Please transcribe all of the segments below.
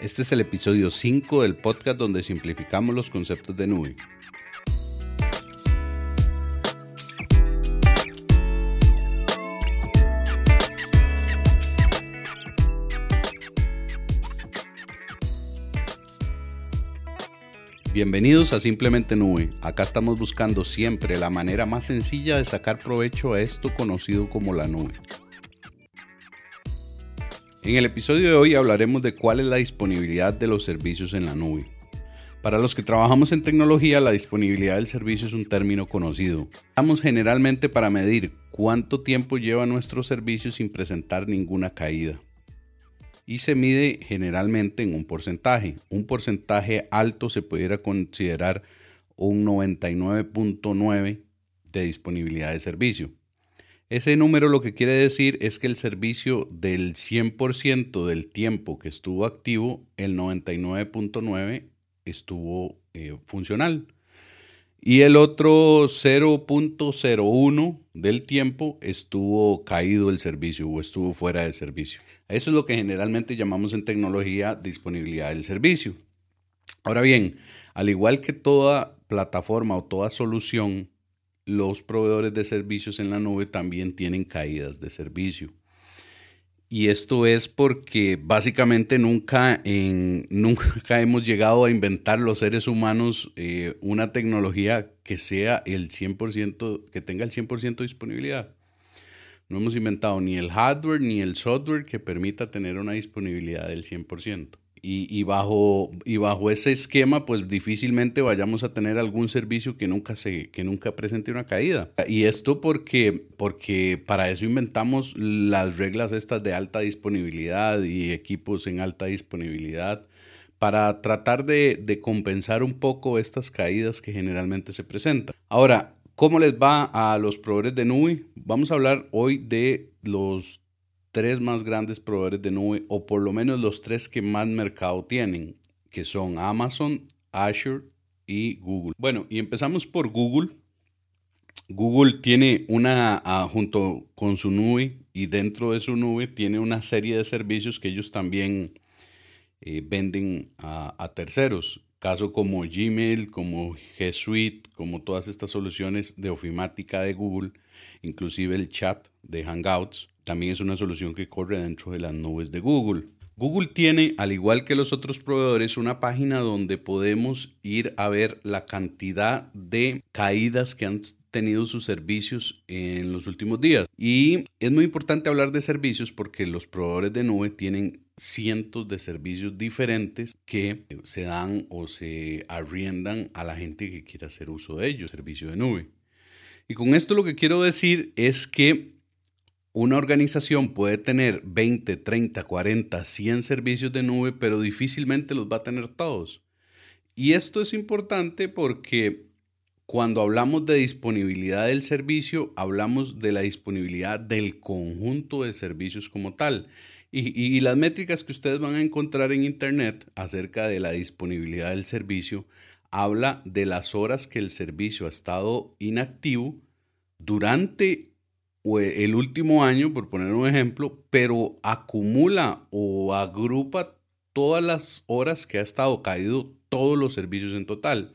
Este es el episodio 5 del podcast donde simplificamos los conceptos de nube. Bienvenidos a Simplemente Nube. Acá estamos buscando siempre la manera más sencilla de sacar provecho a esto conocido como la nube. En el episodio de hoy hablaremos de cuál es la disponibilidad de los servicios en la nube. Para los que trabajamos en tecnología, la disponibilidad del servicio es un término conocido. Usamos generalmente para medir cuánto tiempo lleva nuestro servicio sin presentar ninguna caída. Y se mide generalmente en un porcentaje. Un porcentaje alto se pudiera considerar un 99.9 de disponibilidad de servicio. Ese número lo que quiere decir es que el servicio del 100% del tiempo que estuvo activo, el 99.9 estuvo eh, funcional. Y el otro 0.01 del tiempo estuvo caído el servicio o estuvo fuera de servicio. Eso es lo que generalmente llamamos en tecnología disponibilidad del servicio. Ahora bien, al igual que toda plataforma o toda solución, los proveedores de servicios en la nube también tienen caídas de servicio. Y esto es porque básicamente nunca, en, nunca hemos llegado a inventar los seres humanos eh, una tecnología que sea el 100%, que tenga el 100% de disponibilidad. No hemos inventado ni el hardware ni el software que permita tener una disponibilidad del 100%. Y, bajo, y bajo ese esquema, pues difícilmente vayamos a tener algún servicio que nunca, se, que nunca presente una caída. Y esto porque, porque para eso inventamos las reglas estas de alta disponibilidad y equipos en alta disponibilidad para tratar de, compensar un poco estas caídas que generalmente se presentan. Ahora, ¿cómo les va a los proveedores de nube? Vamos a hablar hoy de los tres más grandes proveedores de nube, o por lo menos los tres que más mercado tienen, que son Amazon, Azure y Google. Bueno, y empezamos por Google. Google tiene una, ah, junto con su nube y dentro de su nube tiene una serie de servicios que ellos también eh, venden a, a terceros. Caso como Gmail, como G Suite, como todas estas soluciones de ofimática de Google, inclusive el chat de Hangouts también es una solución que corre dentro de las nubes de Google. Google tiene, al igual que los otros proveedores, una página donde podemos ir a ver la cantidad de caídas que han tenido sus servicios en los últimos días. Y es muy importante hablar de servicios porque los proveedores de nube tienen cientos de servicios diferentes que se dan o se arriendan a la gente que quiera hacer uso de ellos, servicio de nube. Y con esto lo que quiero decir es que una organización puede tener 20, 30, 40, 100 servicios de nube, pero difícilmente los va a tener todos. Y esto es importante porque cuando hablamos de disponibilidad del servicio, hablamos de la disponibilidad del conjunto de servicios como tal. Y, las métricas que ustedes van a encontrar en Internet acerca de la disponibilidad del servicio habla de las horas que el servicio ha estado inactivo durante el último año, por poner un ejemplo, pero acumula o agrupa todas las horas que ha estado caído todos los servicios en total.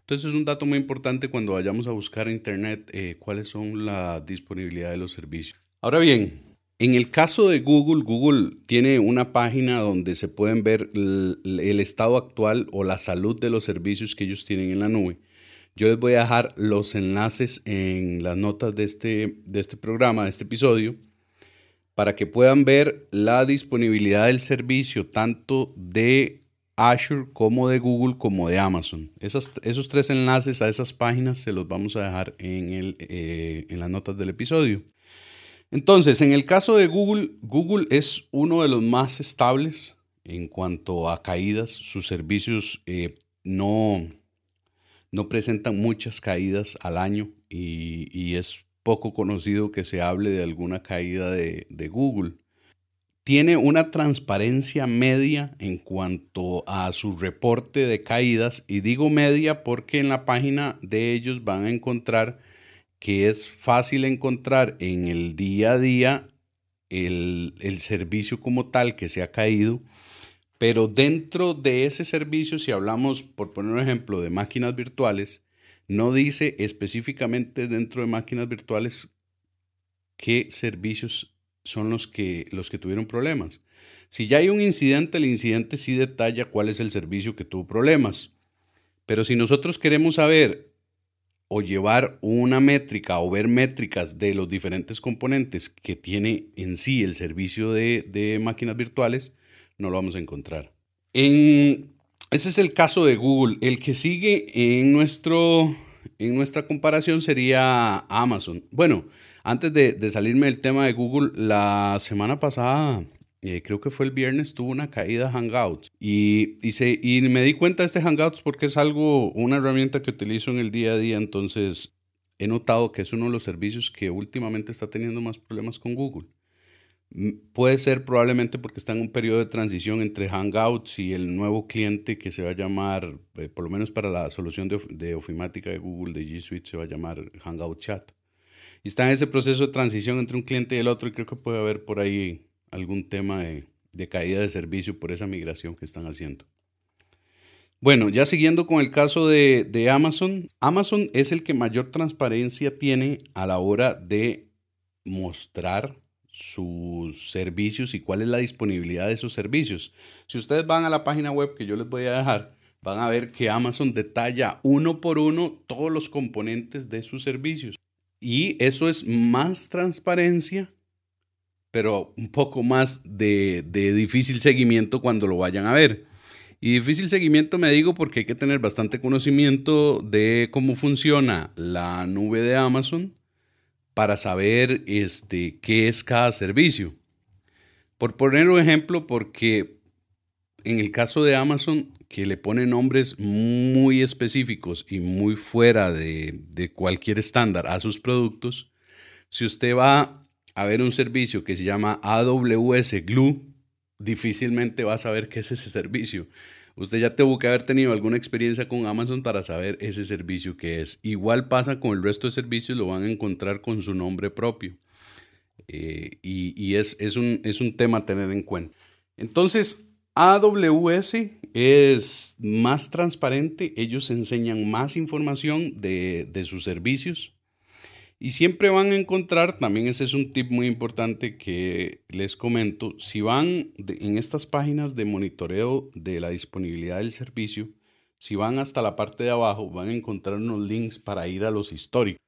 Entonces es un dato muy importante cuando vayamos a buscar en Internet eh, cuáles son la disponibilidad de los servicios. Ahora bien, en el caso de Google, Google tiene una página donde se pueden ver el estado actual o la salud de los servicios que ellos tienen en la nube. Yo les voy a dejar los enlaces en las notas de este, de este programa, de este episodio, para que puedan ver la disponibilidad del servicio tanto de Azure como de Google como de Amazon. esos tres enlaces a esas páginas se los vamos a dejar en, el, eh, en las notas del episodio. Entonces, en el caso de Google, Google es uno de los más estables en cuanto a caídas. Sus servicios eh, no, no presentan muchas caídas al año y, es poco conocido que se hable de alguna caída de, de, Google. Tiene una transparencia media en cuanto a su reporte de caídas y digo media porque en la página de ellos van a encontrar que es fácil encontrar en el día a día el, el servicio como tal que se ha caído Pero dentro de ese servicio, si hablamos, por poner un ejemplo, de máquinas virtuales, no dice específicamente dentro de máquinas virtuales qué servicios son los que, los que tuvieron problemas. Si ya hay un incidente, el incidente sí detalla cuál es el servicio que tuvo problemas. Pero si nosotros queremos saber o llevar una métrica o ver métricas de los diferentes componentes que tiene en sí el servicio de, máquinas virtuales, no lo vamos a encontrar. En, ese es el caso de Google. El que sigue en, nuestro, en nuestra comparación sería Amazon. Bueno, antes de, de salirme del tema de Google, la semana pasada eh, creo que fue el viernes, tuvo una caída Hangouts. Y, y, y me di cuenta de este Hangouts porque es algo, una herramienta que utilizo en el día a día. Entonces, he notado que es uno de los servicios que últimamente está teniendo más problemas con Google. Puede ser probablemente porque está en un periodo de transición entre Hangouts y el nuevo cliente que se va a llamar, eh, por lo menos para la solución de, de ofimática de Google, de G Suite, se va a llamar Hangout Chat. Y está en ese proceso de transición entre un cliente y el otro y creo que puede haber por ahí algún tema de, caída de servicio por esa migración que están haciendo. Bueno, ya siguiendo con el caso de, de, Amazon, Amazon es el que mayor transparencia tiene a la hora de mostrar sus servicios y cuál es la disponibilidad de esos servicios. Si ustedes van a la página web que yo les voy a dejar, van a ver que Amazon detalla uno por uno todos los componentes de sus servicios. Y eso es más transparencia pero un poco más de, difícil seguimiento cuando lo vayan a ver. Y difícil seguimiento me digo porque hay que tener bastante conocimiento de cómo funciona la nube de Amazon para saber este, qué es cada servicio. Por poner un ejemplo, porque en el caso de Amazon, que le pone nombres muy específicos y muy fuera de, de cualquier estándar a sus productos, si usted va a ver un servicio que se llama AWS Glue, difícilmente va a saber qué es ese servicio. Usted ya tuvo que haber tenido alguna experiencia con Amazon para saber ese servicio que es. Igual pasa con el resto de servicios, lo van a encontrar con su nombre propio. Eh, y, es, un, es, un, tema a tener en cuenta. Entonces, AWS es más transparente, ellos enseñan más información de, de sus servicios. Y siempre van a encontrar, también ese es un tip muy importante que les comento, si van en estas páginas de monitoreo de la disponibilidad del servicio, si van hasta la parte de abajo, van a encontrar unos links para ir a los históricos.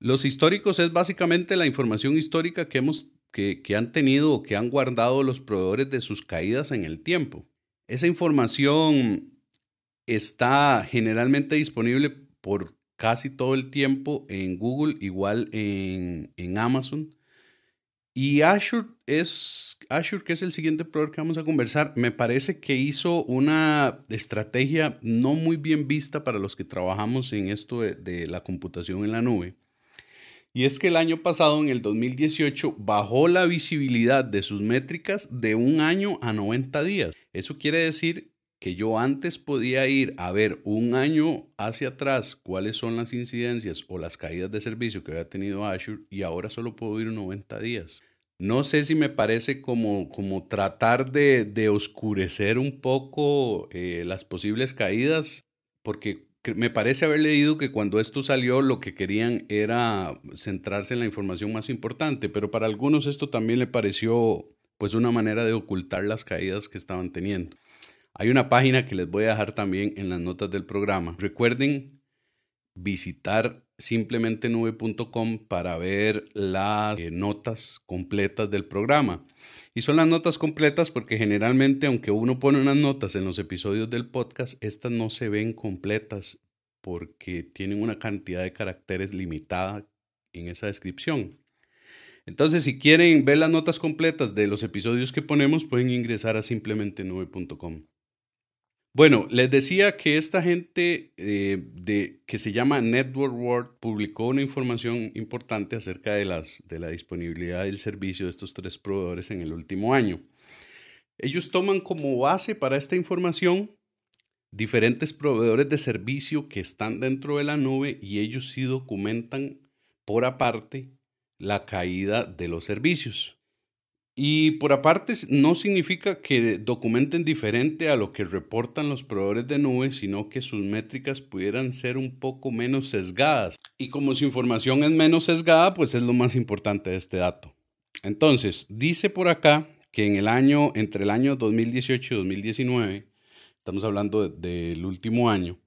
Los históricos es básicamente la información histórica que, hemos, que, que han tenido o que han guardado los proveedores de sus caídas en el tiempo. Esa información está generalmente disponible por casi todo el tiempo en Google, igual en, Amazon. Y Azure es Azure, que es el siguiente proveedor que vamos a conversar, me parece que hizo una estrategia no muy bien vista para los que trabajamos en esto de, la computación en la nube. Y es que el año pasado, en el 2018, bajó la visibilidad de sus métricas de un año a 90 días. Eso quiere decir que yo antes podía ir a ver un año hacia atrás cuáles son las incidencias o las caídas de servicio que había tenido Azure y ahora solo puedo ir 90 días. No sé si me parece como, como tratar de, oscurecer un poco eh, las posibles caídas, porque me parece haber leído que cuando esto salió lo que querían era centrarse en la información más importante, pero para algunos esto también le pareció pues una manera de ocultar las caídas que estaban teniendo. Hay una página que les voy a dejar también en las notas del programa. Recuerden visitar simplemente nube.com para ver las eh, notas completas del programa. Y son las notas completas porque generalmente, aunque uno pone unas notas en los episodios del podcast, estas no se ven completas porque tienen una cantidad de caracteres limitada en esa descripción. Entonces, si quieren ver las notas completas de los episodios que ponemos, pueden ingresar a simplemente nube.com. Bueno, les decía que esta gente eh, de, que se llama Network World publicó una información importante acerca de, de la disponibilidad del servicio de estos tres proveedores en el último año. Ellos toman como base para esta información diferentes proveedores de servicio que están dentro de la nube y ellos sí documentan por aparte la caída de los servicios. Y por aparte, no significa que documenten diferente a lo que reportan los proveedores de nube, sino que sus métricas pudieran ser un poco menos sesgadas. Y como su información es menos sesgada, pues es lo más importante de este dato. Entonces, dice por acá que en el año, entre el año 2018 y 2019, estamos hablando del último año,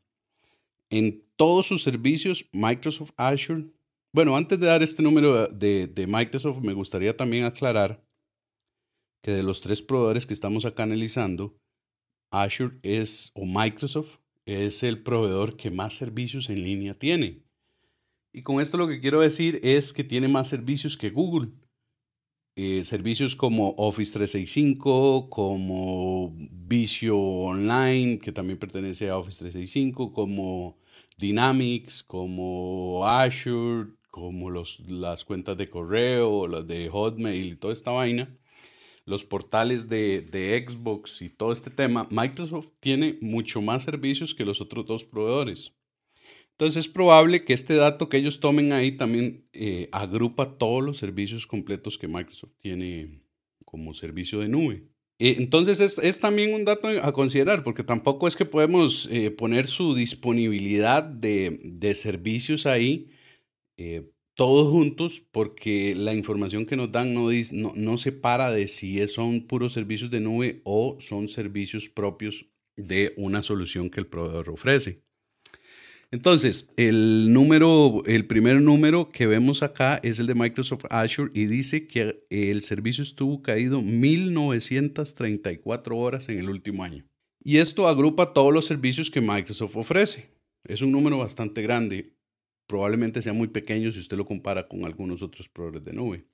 en todos sus servicios, Microsoft Azure, bueno, antes de dar este número de, de Microsoft, me gustaría también aclarar que de los tres proveedores que estamos acá analizando, Azure es, o Microsoft, es el proveedor que más servicios en línea tiene. Y con esto lo que quiero decir es que tiene más servicios que Google. Eh, servicios como Office 365, como Visio Online, que también pertenece a Office 365, como Dynamics, como Azure, como las cuentas de correo, las de Hotmail y toda esta vaina los portales de, Xbox y todo este tema, Microsoft tiene mucho más servicios que los otros dos proveedores. Entonces es probable que este dato que ellos tomen ahí también eh, agrupa todos los servicios completos que Microsoft tiene como servicio de nube. Eh, entonces es, también un dato a considerar, porque tampoco es que podemos eh, poner su disponibilidad de, de servicios ahí todos juntos porque la información que nos dan no, no, no separa de si son puros servicios de nube o son servicios propios de una solución que el proveedor ofrece. Entonces, el número, el primer número que vemos acá es el de Microsoft Azure y dice que el servicio estuvo caído 1934 horas en el último año. Y esto agrupa todos los servicios que Microsoft ofrece. Es un número bastante grande probablemente sea muy pequeño si usted lo compara con algunos otros proveedores de nube.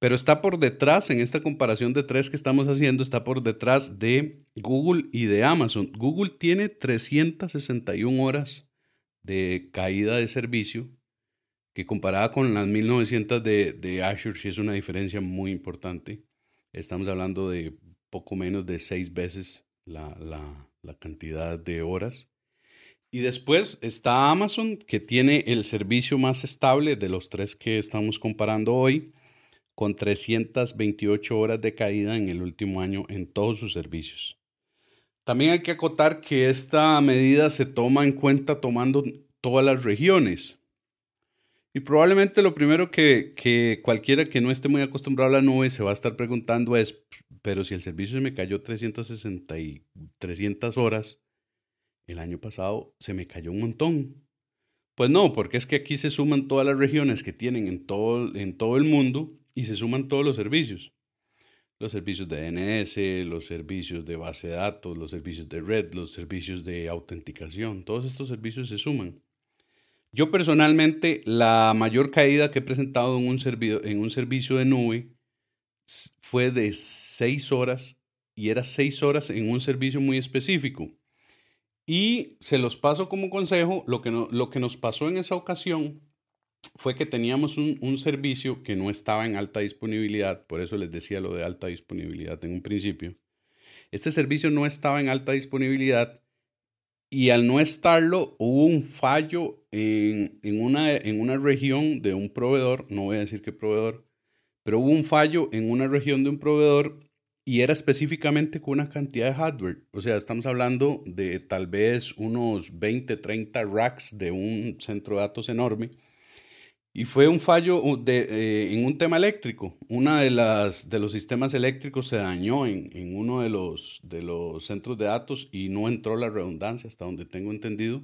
Pero está por detrás, en esta comparación de tres que estamos haciendo, está por detrás de Google y de Amazon. Google tiene 361 horas de caída de servicio, que comparada con las 1900 de, de Azure, sí es una diferencia muy importante. Estamos hablando de poco menos de seis veces la, la cantidad de horas. Y después está Amazon, que tiene el servicio más estable de los tres que estamos comparando hoy, con 328 horas de caída en el último año en todos sus servicios. También hay que acotar que esta medida se toma en cuenta tomando todas las regiones. Y probablemente lo primero que, que, cualquiera que no esté muy acostumbrado a la nube se va a estar preguntando es, pero si el servicio se me cayó 360 y 300 horas, el año pasado se me cayó un montón. Pues no, porque es que aquí se suman todas las regiones que tienen en todo, el mundo y se suman todos los servicios. Los servicios de DNS, los servicios de base de datos, los servicios de red, los servicios de autenticación, todos estos servicios se suman. Yo personalmente, la mayor caída que he presentado en un, en un servicio de nube fue de seis horas y era seis horas en un servicio muy específico. Y se los paso como consejo, lo que, lo que nos pasó en esa ocasión fue que teníamos un, un, servicio que no estaba en alta disponibilidad, por eso les decía lo de alta disponibilidad en un principio. Este servicio no estaba en alta disponibilidad y al no estarlo hubo un fallo en, en, una, en una región de un proveedor, no voy a decir qué proveedor, pero hubo un fallo en una región de un proveedor y era específicamente con una cantidad de hardware. O sea, estamos hablando de tal vez unos 20, 30 racks de un centro de datos enorme. Y fue un fallo de, eh, en un tema eléctrico. Uno de, las, de los sistemas eléctricos se dañó en, en, uno de los, de los centros de datos y no entró la redundancia, hasta donde tengo entendido.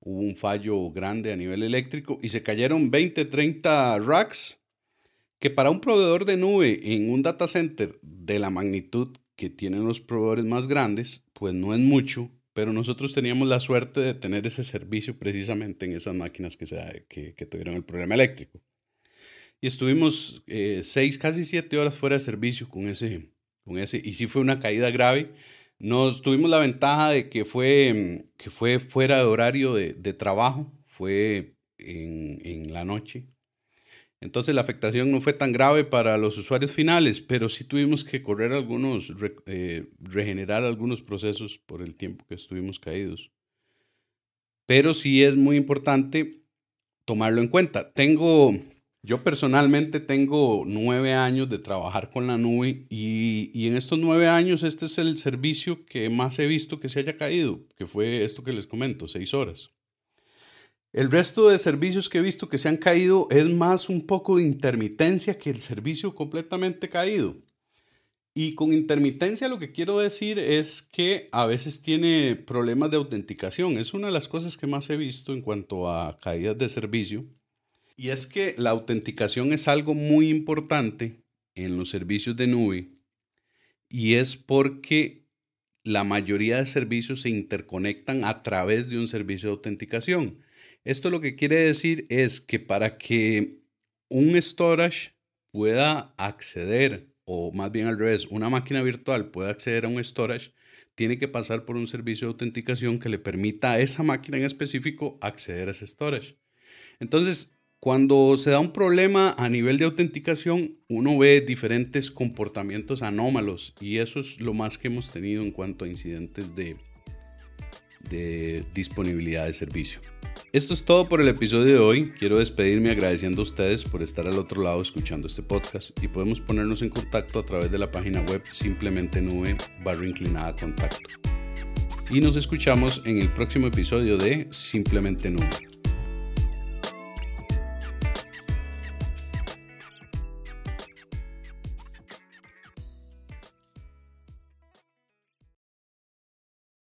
Hubo un fallo grande a nivel eléctrico y se cayeron 20, 30 racks que para un proveedor de nube en un data center de la magnitud que tienen los proveedores más grandes, pues no es mucho, pero nosotros teníamos la suerte de tener ese servicio precisamente en esas máquinas que, se, que, tuvieron el problema eléctrico. Y estuvimos eh, seis, casi siete horas fuera de servicio con ese, con ese, y sí fue una caída grave. Nos tuvimos la ventaja de que fue, que fue fuera de horario de, de trabajo, fue en, en la noche, entonces la afectación no fue tan grave para los usuarios finales, pero sí tuvimos que correr algunos, eh, regenerar algunos procesos por el tiempo que estuvimos caídos. Pero sí es muy importante tomarlo en cuenta. Tengo, Yo personalmente tengo nueve años de trabajar con la nube y, y, en estos nueve años este es el servicio que más he visto que se haya caído, que fue esto que les comento, seis horas. El resto de servicios que he visto que se han caído es más un poco de intermitencia que el servicio completamente caído. Y con intermitencia lo que quiero decir es que a veces tiene problemas de autenticación. Es una de las cosas que más he visto en cuanto a caídas de servicio. Y es que la autenticación es algo muy importante en los servicios de nube. Y es porque la mayoría de servicios se interconectan a través de un servicio de autenticación. Esto lo que quiere decir es que para que un storage pueda acceder o más bien al revés, una máquina virtual puede acceder a un storage, tiene que pasar por un servicio de autenticación que le permita a esa máquina en específico acceder a ese storage. Entonces, cuando se da un problema a nivel de autenticación, uno ve diferentes comportamientos anómalos y eso es lo más que hemos tenido en cuanto a incidentes de, de disponibilidad de servicio. Esto es todo por el episodio de hoy. Quiero despedirme agradeciendo a ustedes por estar al otro lado escuchando este podcast y podemos ponernos en contacto a través de la página web simplemente nube barra inclinada contacto. Y nos escuchamos en el próximo episodio de Simplemente Nube.